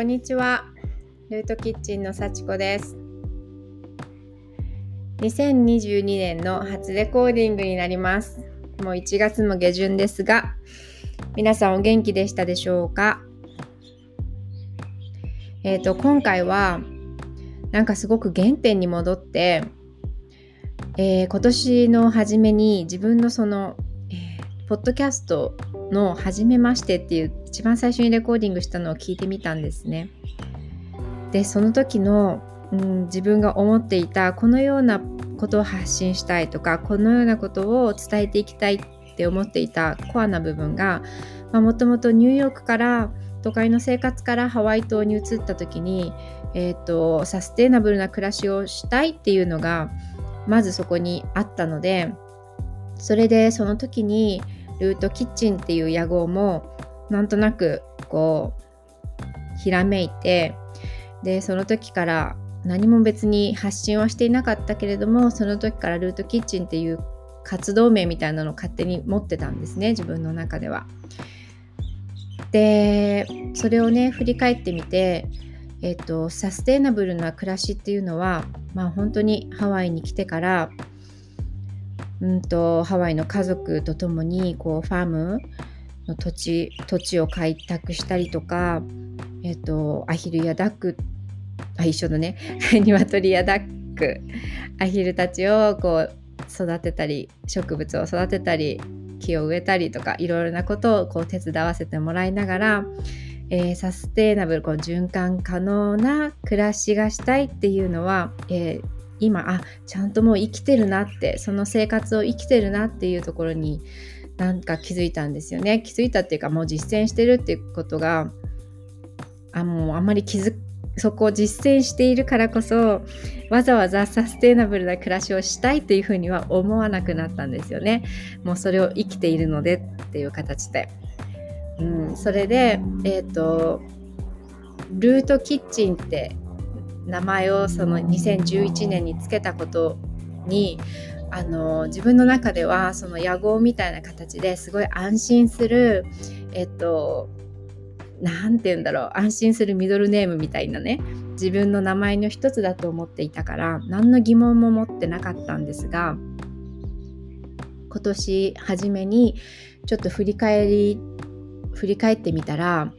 こんにちは。ルートキッチンの幸子です。2022年の初レコーディングになります。もう1月も下旬ですが、皆さんお元気でしたでしょうか？えっ、ー、と、今回は、なんかすごく原点に戻って、えー、今年の初めに自分のその、えー、ポッドキャストの「はじめまして」っていう一番最初にレコーディングしたのを聞いてみたんですね。でその時の、うん、自分が思っていたこのようなことを発信したいとかこのようなことを伝えていきたいって思っていたコアな部分がもともとニューヨークから都会の生活からハワイ島に移った時に、えーと、サステイナブルな暮らしをしたいっていうのがまずそこにあったのでそれでその時にルートキッチンっていう屋号もなんとなくこうひらめいてでその時から何も別に発信はしていなかったけれどもその時からルートキッチンっていう活動名みたいなのを勝手に持ってたんですね自分の中では。でそれをね振り返ってみてえっとサステイナブルな暮らしっていうのはまあ本当にハワイに来てからうんとハワイの家族と共にこうファームの土地土地を開拓したりとか、えっと、アヒルやダックあ一緒だね。鶏やダックアヒルたちをこう育てたり植物を育てたり木を植えたりとかいろいろなことをこう手伝わせてもらいながら、えー、サステイナブルこう循環可能な暮らしがしたいっていうのは、えー今あちゃんともう生きてるなってその生活を生きてるなっていうところになんか気づいたんですよね。気づいたっていうかもう実践してるっていうことがあもうあんまり気づそこを実践しているからこそわざわざサステイナブルな暮らしをしたいというふうには思わなくなったんですよね。もうそれを生きているのでっていう形で、うん、それでえっ、ー、とルートキッチンって名前をその2011年につけたことにあの自分の中ではその野号みたいな形ですごい安心するえっと何て言うんだろう安心するミドルネームみたいなね自分の名前の一つだと思っていたから何の疑問も持ってなかったんですが今年初めにちょっと振り返り振り返ってみたら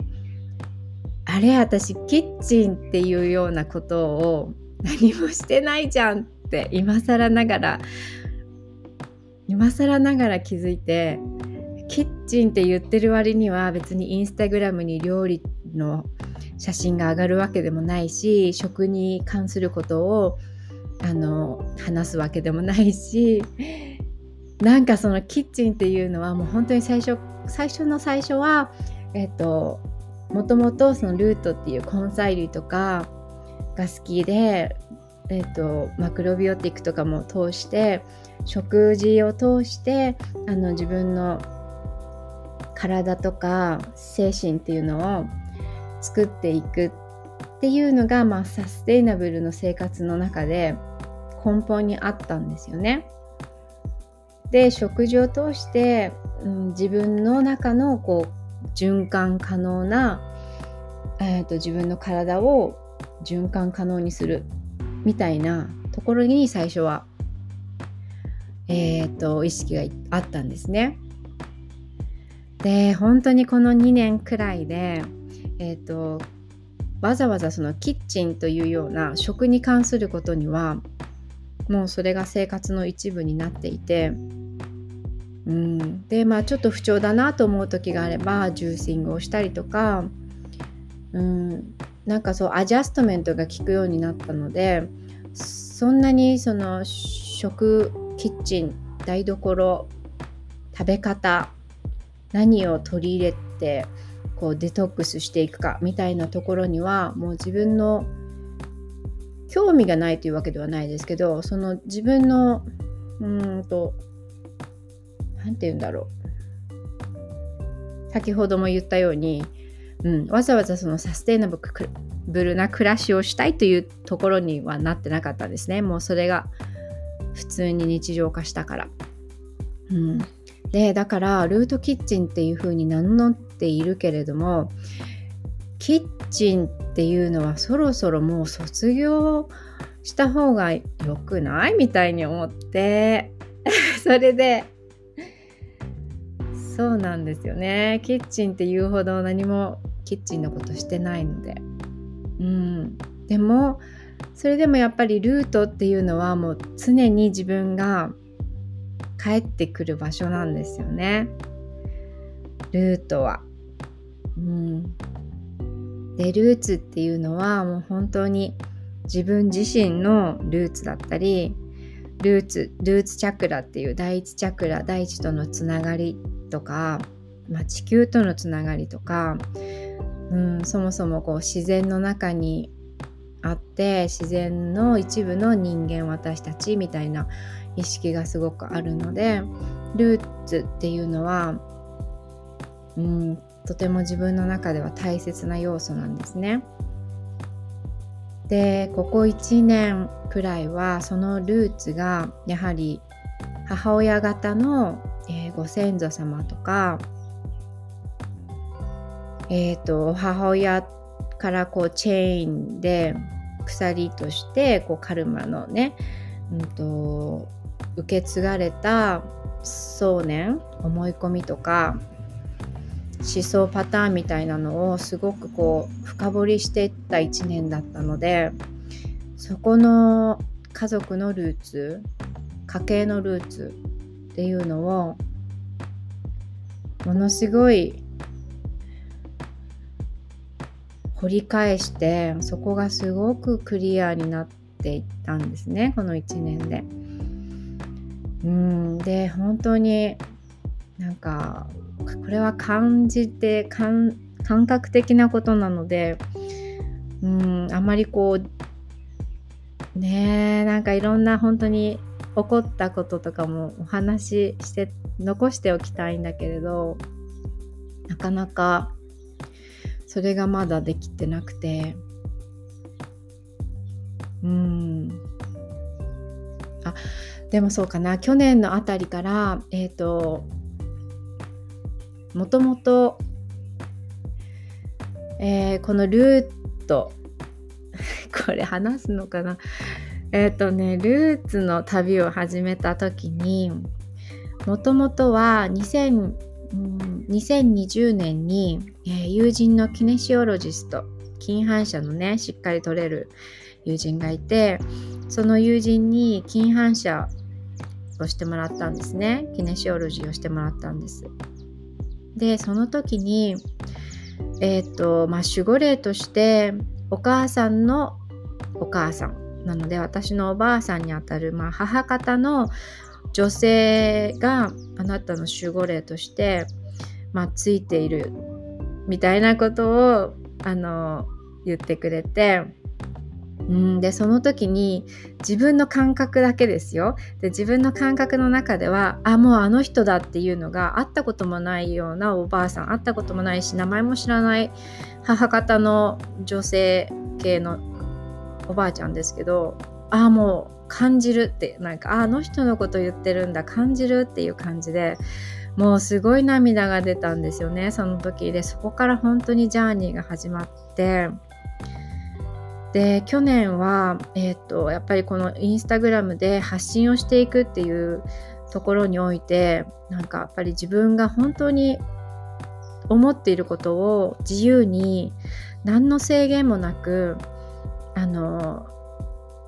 あれ私キッチンっていうようなことを何もしてないじゃんって今更ながら今更ながら気づいてキッチンって言ってる割には別にインスタグラムに料理の写真が上がるわけでもないし食に関することをあの話すわけでもないしなんかそのキッチンっていうのはもう本当に最初最初の最初はえっともともとそのルートっていう根菜類とかが好きで、えーと、マクロビオティックとかも通して食事を通してあの自分の体とか精神っていうのを作っていくっていうのが、まあ、サステイナブルの生活の中で根本にあったんですよね。で食事を通して、うん、自分の中のこう循環可能な、えーと、自分の体を循環可能にするみたいなところに最初は、えーと、意識があったんですね。で本当にこの2年くらいで、えーとわざわざそのキッチンというような食に関することにはもうそれが生活の一部になっていてうん、でまあちょっと不調だなと思う時があればジューシングをしたりとか、うん、なんかそうアジャストメントが効くようになったのでそんなにその食キッチン台所食べ方何を取り入れてこうデトックスしていくかみたいなところにはもう自分の興味がないというわけではないですけどその自分のうんと何て言うんだろう。先ほども言ったように、うん、わざわざそのサステイナブルな暮らしをしたいというところにはなってなかったんですね。もうそれが普通に日常化したから。うん、でだからルートキッチンっていう風に名乗っているけれどもキッチンっていうのはそろそろもう卒業した方が良くない？みたいに思って。それでそうなんですよね。キッチンって言うほど何もキッチンのことしてないので。うん。でもそれでもやっぱりルートっていうのはもう常に自分が帰ってくる場所なんですよね。ルートは。うん、でルーツっていうのはもう本当に自分自身のルーツだったりルーツルーツチャクラっていう第一チャクラ大地とのつながりとか、まあ、地球とのつながりとか、うん、そもそもこう自然の中にあって自然の一部の人間私たちみたいな意識がすごくあるのでルーツっていうのは、うん、とても自分の中では大切な要素なんですね。でここ1年くらいはそのルーツがやはり母親方の、ご先祖様とか、えーと、母親からこうチェーンで鎖としてこうカルマのね、うんと受け継がれた想念思い込みとか思想パターンみたいなのをすごくこう深掘りしていった1年だったのでそこの家族のルーツ家計のルーツっていうのをものすごい掘り返してそこがすごくクリアになっていったんですねこの1年で。うんで本当になんかこれは感じて感覚的なことなのでうんあまりこうねえなんかいろんな本当に起こったこととかもお話しして残しておきたいんだけれどなかなかそれがまだできてなくて。うん。あでもそうかな。去年のあたりからえっ、ー、ともともと、えー、このルート これ話すのかな？えっ、ー、とねルーツの旅を始めた時にもともとは2000、2020年に、えー、友人のキネシオロジスト金反射のねしっかり取れる友人がいてその友人に金反射をしてもらったんですね。キネシオロジーをしてもらったんです。でその時にえっ、ー、とまあ守護霊としてお母さんのお母さんなので私のおばあさんにあたる、まあ、母方の女性があなたの守護霊として、まあ、ついているみたいなことをあの言ってくれてうんでその時に自分の感覚だけですよ。で自分の感覚の中ではあもうあの人だっていうのが会ったこともないようなおばあさん会ったこともないし名前も知らない母方の女性系のおばあちゃんですけどああもう感じるってなんかあの人のこと言ってるんだ感じるっていう感じでもうすごい涙が出たんですよねその時で。そこから本当にジャーニーが始まってで去年は、えーと、やっぱりこのインスタグラムで発信をしていくっていうところにおいてなんかやっぱり自分が本当に思っていることを自由に何の制限もなくあの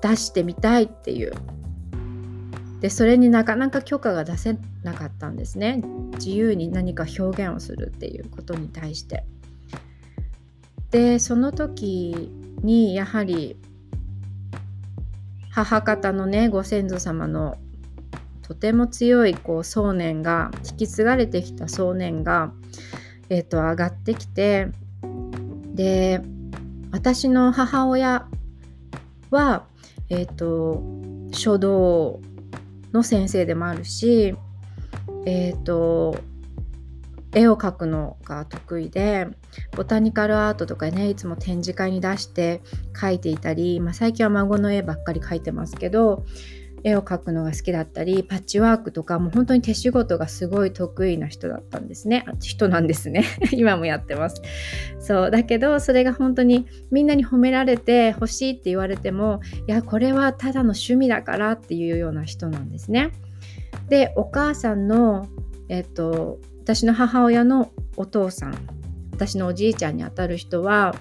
出してみたいっていう。でそれになかなか許可が出せなかったんですね。自由に何か表現をするっていうことに対して。でその時にやはり母方のねご先祖様のとても強いこう想念が引き継がれてきた想念が、えーと、上がってきてで私の母親は、えーと、書道の先生でもあるし、えーと絵を描くのが得意でボタニカルアートとかねいつも展示会に出して描いていたり、まあ、最近は孫の絵ばっかり描いてますけど絵を描くのが好きだったりパッチワークとかもう本当に手仕事がすごい得意な人だったんですね。人なんですね。今もやってます。そう。だけどそれが本当にみんなに褒められて欲しいって言われてもいやこれはただの趣味だからっていうような人なんですね。でお母さんのえっと私の母親のお父さん私のおじいちゃんにあたる人は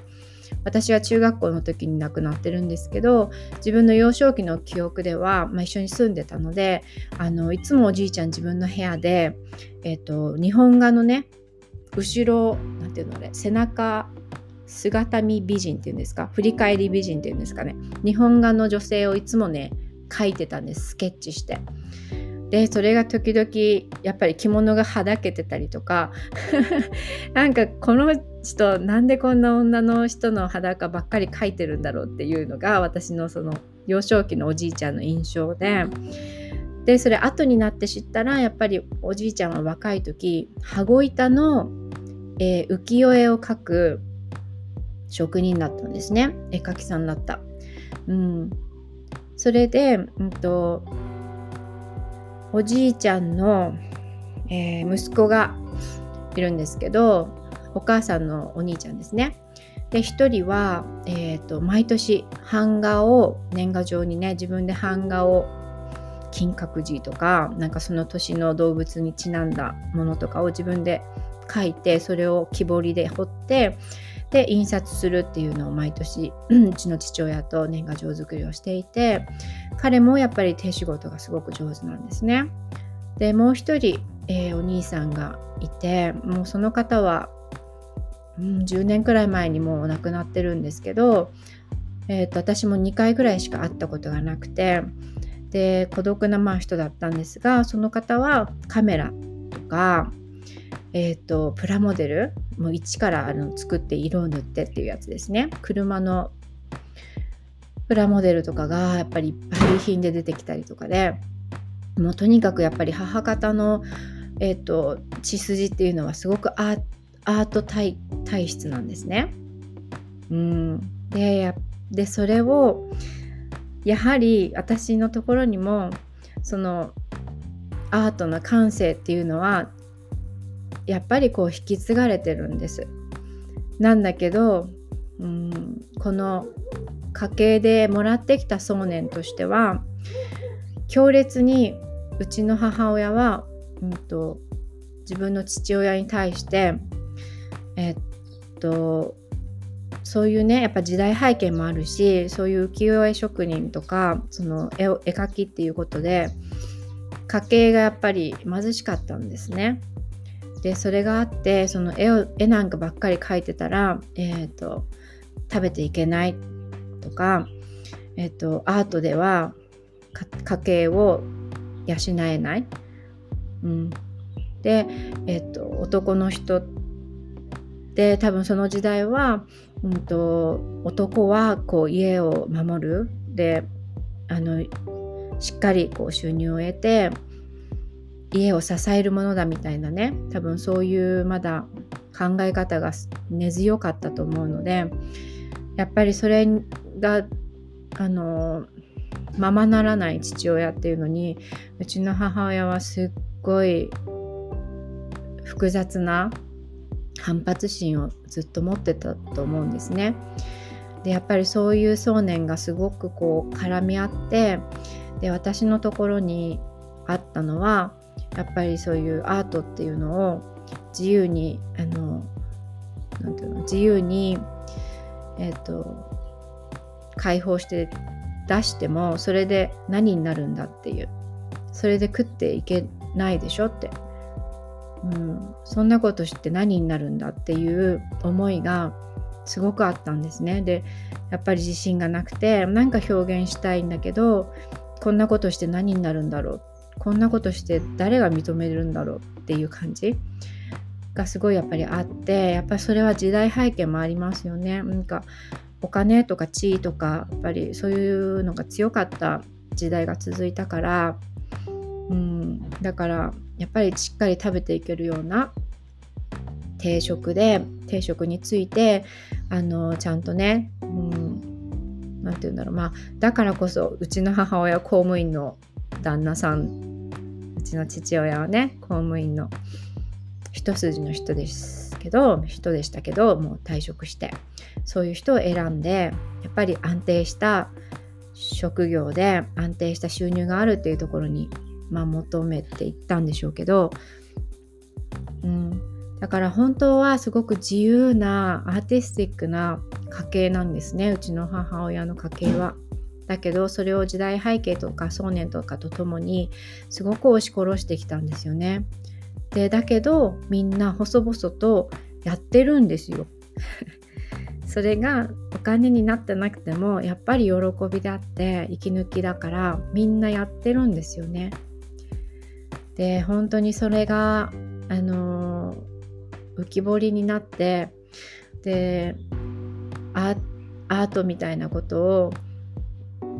私は中学校の時に亡くなってるんですけど自分の幼少期の記憶では、まあ、一緒に住んでたのであのいつもおじいちゃん自分の部屋で、えーと、日本画のね後ろなんていうのあれ背中姿見美人っていうんですか振り返り美人っていうんですかね日本画の女性をいつもね描いてたんですスケッチして。でそれが時々やっぱり着物がはだけてたりとか なんかこの人なんでこんな女の人の裸ばっかり描いてるんだろうっていうのが私のその幼少期のおじいちゃんの印象ででそれ後になって知ったらやっぱりおじいちゃんは若い時羽子板の、えー、浮世絵を描く職人だったんですね絵描きさんだった。うん、それで、うんとおじいちゃんの、えー、息子がいるんですけどお母さんのお兄ちゃんですね。で1人は、えーと、毎年版画を年賀状にね自分で版画を金閣寺とかなんかその年の動物にちなんだものとかを自分で描いてそれを木彫りで彫ってで印刷するっていうのを毎年うちの父親と年賀状作りをしていて彼もやっぱり手仕事がすごく上手なんですね。でもう一人、えー、お兄さんがいてもうその方は、うん、10年くらい前にもう亡くなってるんですけど、えーと、私も2回ぐらいしか会ったことがなくてで孤独なまあ人だったんですがその方はカメラとかえーと、プラモデルもう一からあの作って色を塗ってっていうやつですね車のプラモデルとかがやっぱりいっぱい品で出てきたりとかでもうとにかくやっぱり母方の、えーと、血筋っていうのはすごくアート体体質なんですね。うん、ででそれをやはり私のところにもそのアートの感性っていうのはやっぱりこう引き継がれてるんです。なんだけどうんこの家系でもらってきた想念としては強烈にうちの母親は、うんと、自分の父親に対してえっとそういうねやっぱ時代背景もあるしそういう浮世絵職人とかその絵絵描きっていうことで家計がやっぱり貧しかったんですね。でそれがあってその絵を絵なんかばっかり描いてたら、えーと、食べていけないとか、えーと、アートでは家計を養えない。うん、で、えーと、男の人って多分その時代は、うんと、男はこう家を守るであのしっかりこう収入を得て家を支えるものだみたいなね多分そういうまだ考え方が根強かったと思うのでやっぱりそれがあのままならない父親っていうのにうちの母親はすっごい複雑な反発心をずっと持ってたと思うんですね。でやっぱりそういう想念がすごくこう絡み合ってで私のところにあったのはやっぱりそういうアートっていうのを自由にあのなんていうの自由にえっ、ー、と解放して出してもそれで何になるんだっていうそれで食っていけないでしょって、うん、そんなことして何になるんだっていう思いがすごくあったんですね。でやっぱり自信がなくてなんか表現したいんだけどこんなことして何になるんだろうこんなことして誰が認めるんだろうっていう感じがすごいやっぱりあってやっぱりそれは時代背景もありますよね。なんかお金とか地位とかやっぱりそういうのが強かった時代が続いたから、うん、だからやっぱりしっかり食べていけるような定食で定食についてあのちゃんとね、うん、何て言うんだろうまあだからこそうちの母親公務員の旦那さんうちの父親はね公務員の一筋の人ですけど人でしたけどもう退職してそういう人を選んでやっぱり安定した職業で安定した収入があるっていうところに、まあ、求めていったんでしょうけど、うん、だから本当はすごく自由なアーティスティックな家系なんですねうちの母親の家系は。だけどそれを時代背景とか想念とかとともにすごく押し殺してきたんですよね。でだけどみんな細々とやってるんですよ。それがお金になってなくてもやっぱり喜びであって息抜きだからみんなやってるんですよね。で本当にそれがあの浮き彫りになってでアートみたいなことを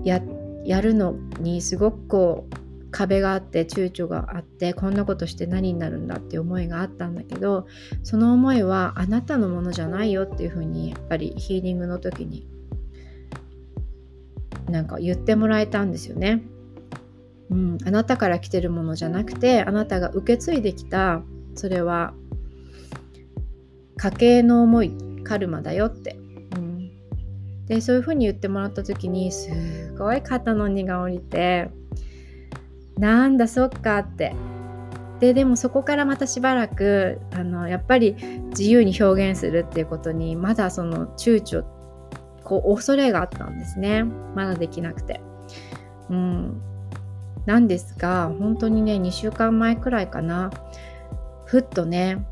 ややるのにすごくこう壁があって躊躇があってこんなことして何になるんだっていう思いがあったんだけどその思いはあなたのものじゃないよっていうふうにやっぱりヒーリングの時になんか言ってもらえたんですよね。うん、あなたから来てるものじゃなくてあなたが受け継いできたそれは家計の思いカルマだよって、でそういうふうに言ってもらった時にすごい肩の荷が下りてなんだそっかって。ででもそこからまたしばらくあのやっぱり自由に表現するっていうことにまだその躊躇こう恐れがあったんですね。まだできなくて。うん。なんですが本当にね2週間前くらいかな。ふっとね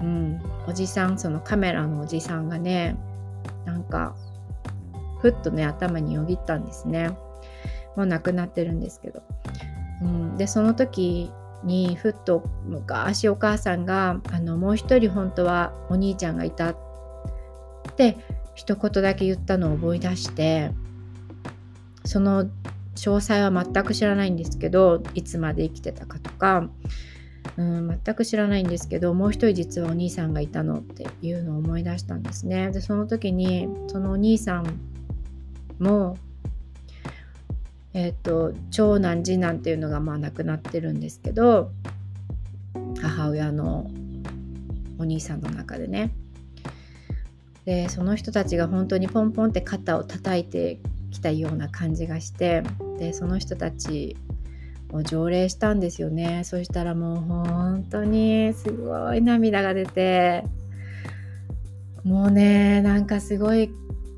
うんおじさんそのカメラのおじさんがねなんかふっとね頭によぎったんですねもう亡くなってるんですけどうん、でその時にふっと昔お母さんがあのもう一人本当はお兄ちゃんがいたって一言だけ言ったのを思い出してその詳細は全く知らないんですけどいつまで生きてたかとか、うん、全く知らないんですけどもう一人実はお兄さんがいたのっていうのを思い出したんですね。でその時にそのお兄さんもえーと、長男次男っていうのがまあ亡くなってるんですけど母親のお兄さんの中でね。でその人たちが本当にポンポンって肩を叩いてきたような感じがしてでその人たちを条例したんですよね。そしたらもう本当にすごい涙が出てもうねなんかすごい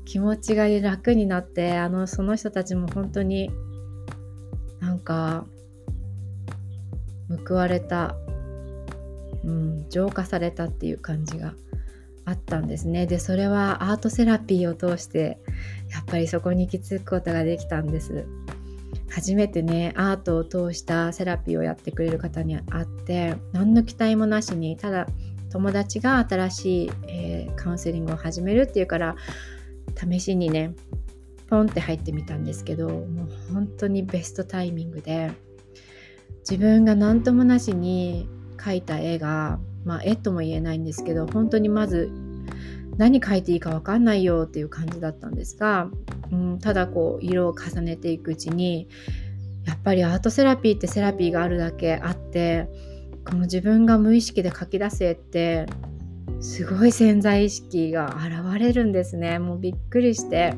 気持ちが楽になってあのその人たちも本当になんか報われた、うん、浄化されたっていう感じがあったんですね。でそれはアートセラピーを通してやっぱりそこに行き着くことができたんです。初めてねアートを通したセラピーをやってくれる方に会って何の期待もなしにただ友達が新しい、えー、カウンセリングを始めるっていうから試しにねポンって入ってみたんですけどもう本当にベストタイミングで自分が何ともなしに描いた絵がまあ絵とも言えないんですけど本当にまず何描いていいか分かんないよっていう感じだったんですが、うん、ただこう色を重ねていくうちにやっぱりアートセラピーってセラピーがあるだけあってこの自分が無意識で書き出せってすごい潜在意識が現れるんですね。もうびっくりして。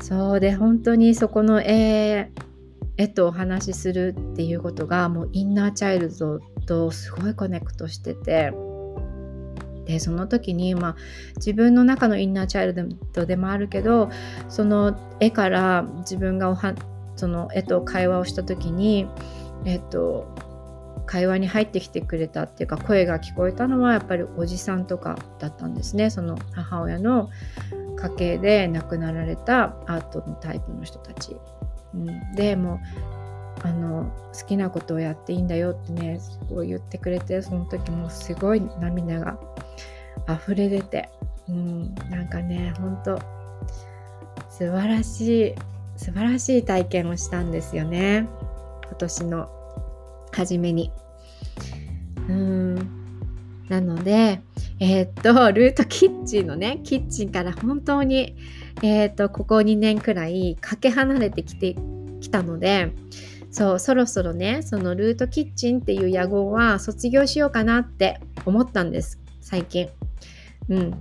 そうで本当にそこの絵絵とお話しするっていうことがもうインナーチャイルドとすごいコネクトしてて。でその時に、まあ、自分の中のインナーチャイルドでもあるけどその絵から自分がおはその絵と会話をした時にえっと会話に入ってきてくれたっていうか声が聞こえたのはやっぱりおじさんとかだったんですね。その母親の家系で亡くなられたアートのタイプの人たち、うん、でもあの好きなことをやっていいんだよってねすごい言ってくれてその時もすごい涙が溢れ出て、うん、なんかねほんと素晴らしい素晴らしい体験をしたんですよね。今年の。初めに。うんなのでえー、っと、ルートキッチンのね、キッチンから本当に、えー、っと、ここ2年くらいかけ離れてきてきたので、そうそろそろねそのルートキッチンっていう屋号は卒業しようかなって思ったんです最近。うん、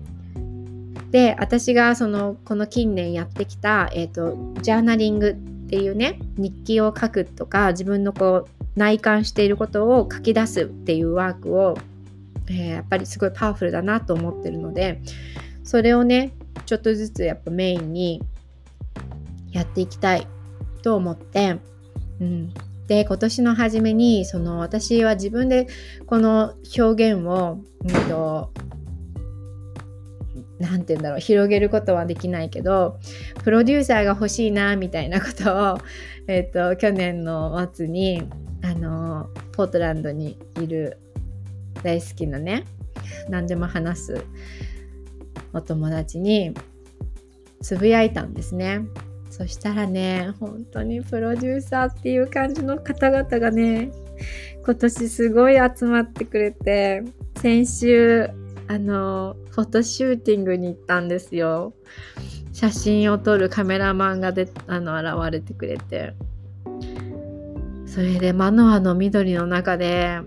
で私がそのこの近年やってきた、えーと、ジャーナリングっていうね日記を書くとか自分のこう内観していることを書き出すっていうワークを、えー、やっぱりすごいパワフルだなと思ってるのでそれをねちょっとずつやっぱメインにやっていきたいと思って、うん、で今年の初めにその私は自分でこの表現を、うんと、なんて言うんだろう広げることはできないけどプロデューサーが欲しいなみたいなことを、えーと、去年の末にあのポートランドにいる大好きなね何でも話すお友達につぶやいたんですね。そしたらね本当にプロデューサーっていう感じの方々がね今年すごい集まってくれて先週あのフォトシューティングに行ったんですよ写真を撮るカメラマンがであの現れてくれてそれでマノアの緑の中で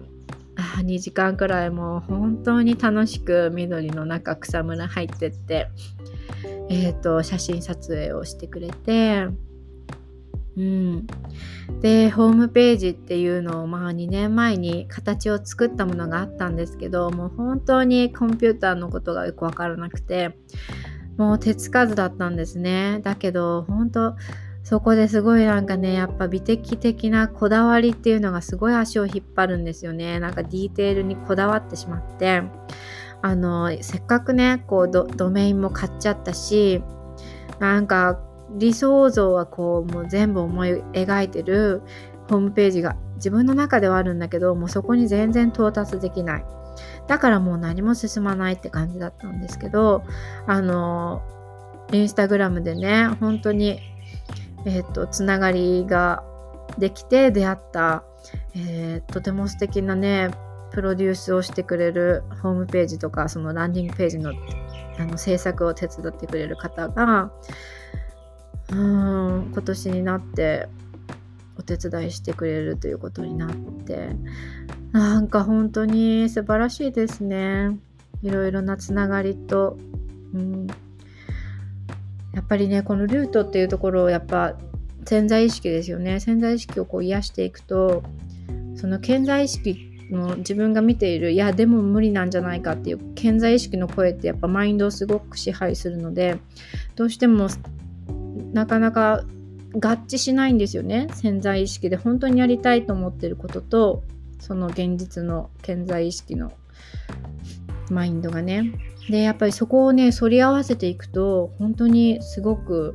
2時間くらいもう本当に楽しく緑の中草むら入ってってえーと、写真撮影をしてくれて、うん、でホームページっていうのをまあ2年前に形を作ったものがあったんですけどもう本当にコンピューターのことがよく分からなくてもう手つかずだったんですね。だけど本当そこですごいなんかねやっぱ美的的なこだわりっていうのがすごい足を引っ張るんですよね。なんかディテールにこだわってしまって。あのせっかくねこうドメインも買っちゃったしなんか理想像はこうもう全部思い描いてるホームページが自分の中ではあるんだけどもうそこに全然到達できない。だからもう何も進まないって感じだったんですけどあのインスタグラムでね本当にえ、ー、とつながりができて出会った、えー、とても素敵なねプロデュースをしてくれるホームページとかそのランディングページのあの制作を手伝ってくれる方がうん今年になってお手伝いしてくれるということになってなんか本当に素晴らしいですね。いろいろなつながりと、うん、やっぱりねこのルートっていうところをやっぱ潜在意識ですよね。潜在意識をこう癒していくとその潜在意識の自分が見ているいやでも無理なんじゃないかっていう潜在意識の声ってやっぱマインドをすごく支配するのでどうしてもなかなか合致しないんですよね。潜在意識で本当にやりたいと思ってることとその現実の潜在意識のマインドがね。でやっぱりそこをね反り合わせていくと本当にすごく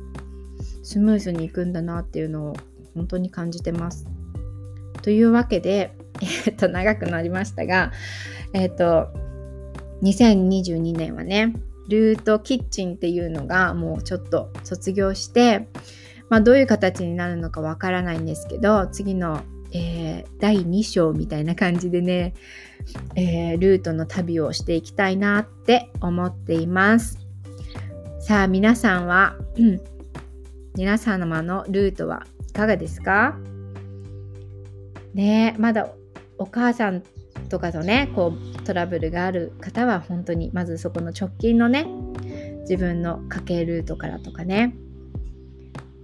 スムーズにいくんだなっていうのを本当に感じてます。というわけでえっと、長くなりましたが、えっと、2022年はね、ルートキッチンっていうのがもうちょっと卒業して、まあ、どういう形になるのかわからないんですけど、次の、えー、第2章みたいな感じでね、えー、ルートの旅をしていきたいなって思っています。さあ、皆さんは、うん、皆様のルートはいかがですか？ねまだお母さんとかとねこうトラブルがある方は本当にまずそこの直近のね自分の家計ルートからとかね。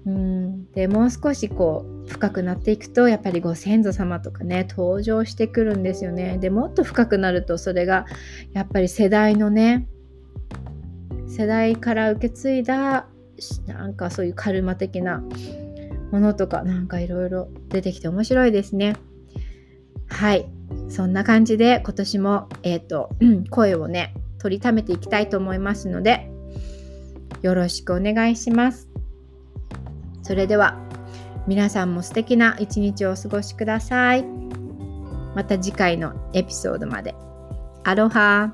うん。でもう少しこう深くなっていくとやっぱりご先祖様とかね登場してくるんですよねでもっと深くなるとそれがやっぱり世代のね世代から受け継いだなんかそういうカルマ的なものとかなんかいろいろ出てきて面白いですね。はい。そんな感じで今年も、えっ、ー、と、声をね、取りためていきたいと思いますので、よろしくお願いします。それでは、皆さんも素敵な一日をお過ごしください。また次回のエピソードまで。アロハ